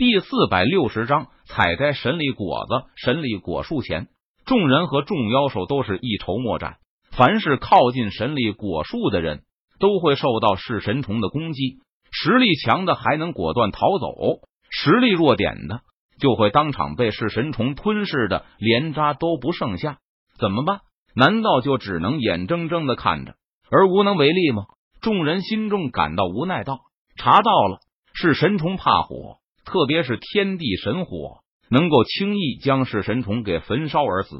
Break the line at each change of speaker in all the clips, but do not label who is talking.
第四百六十章采摘神力果子。神力果树前，众人和众妖兽都是一筹莫展。凡是靠近神力果树的人，都会受到噬神虫的攻击。实力强的还能果断逃走，实力弱点的就会当场被噬神虫吞噬的连渣都不剩下。怎么办？难道就只能眼睁睁的看着而无能为力吗？众人心中感到无奈，道：“查到了，是神虫怕火。”特别是天地神火能够轻易将噬神虫给焚烧而死。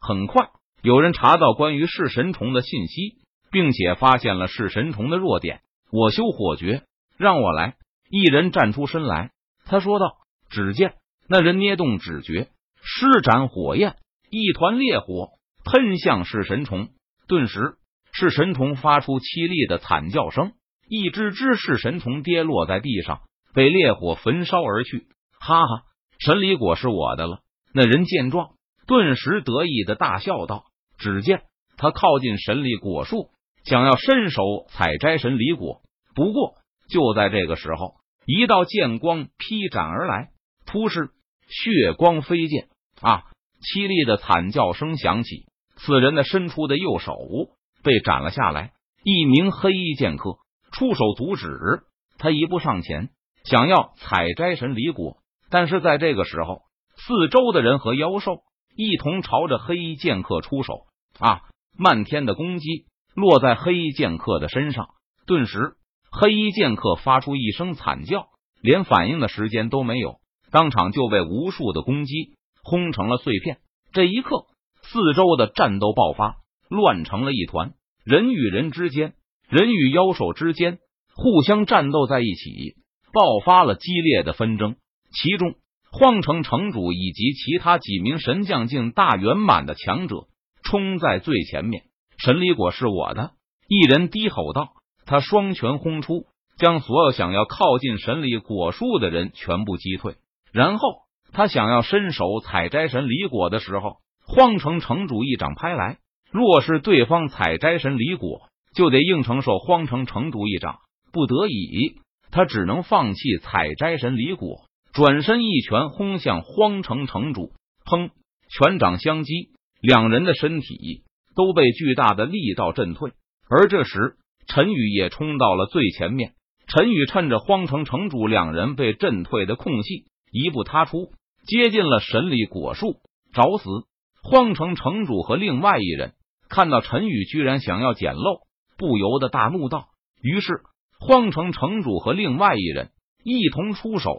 很快，有人查到关于噬神虫的信息，并且发现了噬神虫的弱点。我修火诀，让我来。一人站出身来，他说道：“只见那人捏动指诀，施展火焰，一团烈火喷向噬神虫。顿时，噬神虫发出凄厉的惨叫声，一只只噬神虫跌落在地上。”被烈火焚烧而去，哈哈！神离果是我的了。那人见状，顿时得意的大笑道：“只见他靠近神离果树，想要伸手采摘神离果。不过就在这个时候，一道剑光劈斩而来，突施血光飞溅啊！凄厉的惨叫声响起，此人的伸出的右手被斩了下来。一名黑衣剑客出手阻止他，一步上前。想要采摘神离果，但是在这个时候，四周的人和妖兽一同朝着黑衣剑客出手啊！漫天的攻击落在黑衣剑客的身上，顿时黑衣剑客发出一声惨叫，连反应的时间都没有，当场就被无数的攻击轰成了碎片。这一刻，四周的战斗爆发，乱成了一团，人与人之间，人与妖兽之间互相战斗在一起。爆发了激烈的纷争，其中荒城城主以及其他几名神将境大圆满的强者冲在最前面。神离果是我的，一人低吼道。他双拳轰出，将所有想要靠近神离果树的人全部击退。然后他想要伸手采摘神离果的时候，荒城城主一掌拍来。若是对方采摘神离果，就得硬承受荒城城主一掌。不得已。他只能放弃采摘神离果，转身一拳轰向荒城城主。砰！拳掌相击，两人的身体都被巨大的力道震退。而这时，陈宇也冲到了最前面。陈宇趁着荒城城主两人被震退的空隙，一步踏出，接近了神力果树，找死！荒城城主和另外一人看到陈宇居然想要捡漏，不由得大怒道。于是。荒城城主和另外一人一同出手，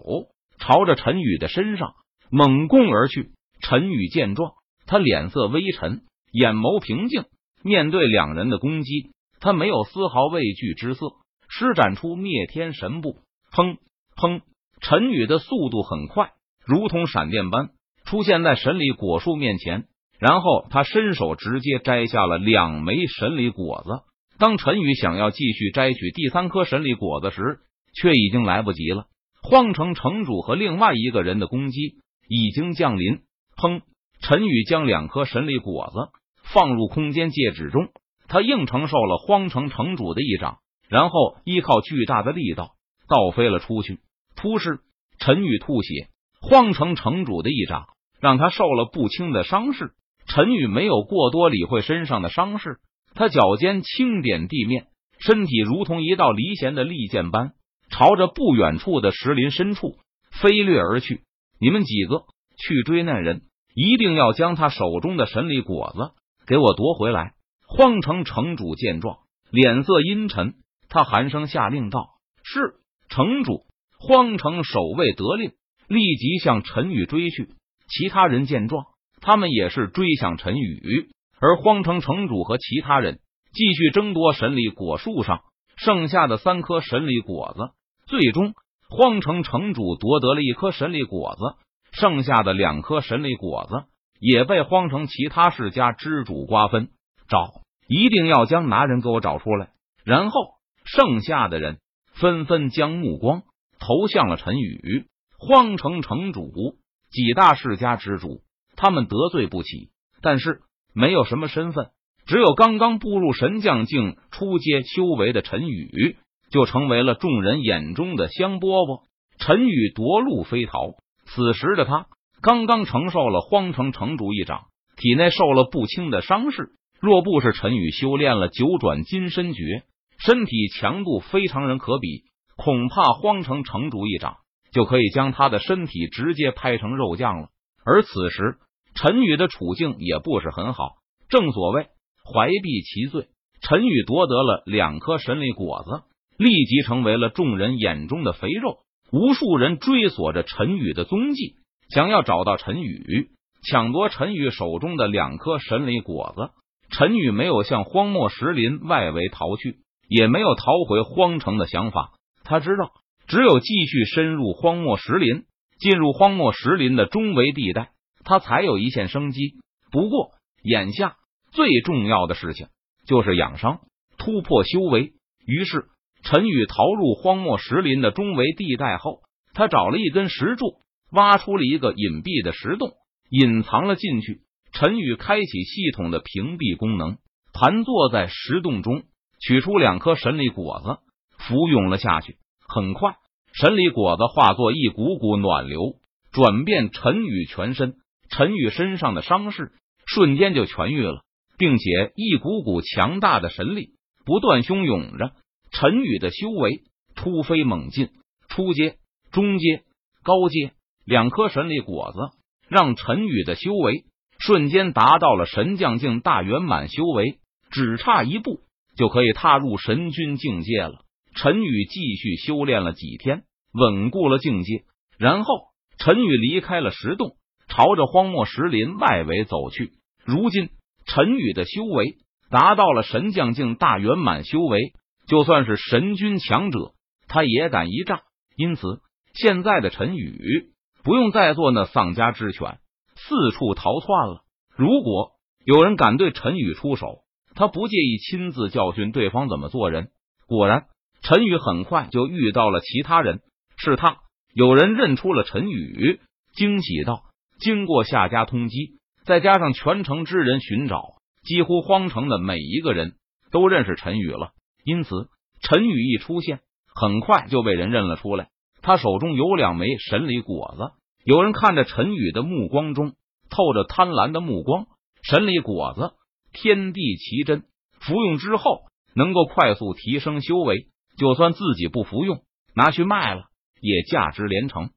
朝着陈宇的身上猛攻而去。陈宇见状，他脸色微沉，眼眸平静，面对两人的攻击，他没有丝毫畏惧之色，施展出灭天神步，砰砰！陈宇的速度很快，如同闪电般出现在神里果树面前，然后他伸手直接摘下了两枚神里果子。当陈宇想要继续摘取第三颗神力果子时，却已经来不及了。荒城城主和另外一个人的攻击已经降临。砰！陈宇将两颗神力果子放入空间戒指中，他硬承受了荒城城主的一掌，然后依靠巨大的力道倒飞了出去。突施！陈宇吐血，荒城城主的一掌让他受了不轻的伤势。陈宇没有过多理会身上的伤势。他脚尖轻点地面，身体如同一道离弦的利箭般，朝着不远处的石林深处飞掠而去。你们几个去追那人，一定要将他手中的神力果子给我夺回来。荒城城主见状，脸色阴沉，他寒声下令道：“是城主。”荒城守卫得令，立即向陈宇追去。其他人见状，他们也是追向陈宇。而荒城城主和其他人继续争夺神力果树上剩下的三颗神力果子，最终荒城城主夺得了一颗神力果子，剩下的两颗神力果子也被荒城其他世家之主瓜分。找，一定要将拿人给我找出来。然后，剩下的人纷纷将目光投向了陈宇。荒城城主几大世家之主，他们得罪不起，但是。没有什么身份，只有刚刚步入神将境初阶修为的陈宇，就成为了众人眼中的香饽饽。陈宇夺路飞逃。此时的他刚刚承受了荒城城主一掌，体内受了不轻的伤势。若不是陈宇修炼了九转金身诀，身体强度非常人可比，恐怕荒城城主一掌就可以将他的身体直接拍成肉酱了。而此时陈宇的处境也不是很好，正所谓怀璧其罪。陈宇夺得了两颗神力果子，立即成为了众人眼中的肥肉。无数人追索着陈宇的踪迹，想要找到陈宇，抢夺陈宇手中的两颗神力果子。陈宇没有向荒漠石林外围逃去，也没有逃回荒城的想法。他知道，只有继续深入荒漠石林，进入荒漠石林的中围地带，他才有一线生机。不过，眼下最重要的事情就是养伤、突破修为。于是，陈宇逃入荒漠石林的中围地带后，他找了一根石柱，挖出了一个隐蔽的石洞，隐藏了进去。陈宇开启系统的屏蔽功能，盘坐在石洞中，取出两颗神力果子，服用了下去。很快，神力果子化作一股股暖流，转变陈宇全身。陈宇身上的伤势瞬间就痊愈了，并且一股股强大的神力不断汹涌着。陈宇的修为突飞猛进，初阶、中阶、高阶两颗神力果子，让陈宇的修为。瞬间达到了神将境大圆满修为，只差一步就可以踏入神君境界了。陈宇继续修炼了几天，稳固了境界，然后陈宇离开了石洞，朝着荒漠石林外围走去。如今陈宇的修为达到了神将境大圆满修为，就算是神君强者，他也敢一战。因此，现在的陈宇不用再做那丧家之犬。四处逃窜了。如果有人敢对陈宇出手，他不介意亲自教训对方怎么做人。果然，陈宇很快就遇到了其他人，是他。有人认出了陈宇，惊喜道：“经过夏家通缉，再加上全城之人寻找，几乎荒城的每一个人都认识陈宇了。因此，陈宇一出现，很快就被人认了出来。他手中有两枚神力果子。”有人看着陈宇的目光中透着贪婪的目光，神力果子天地奇珍，服用之后能够快速提升修为，就算自己不服用，拿去卖了也价值连城。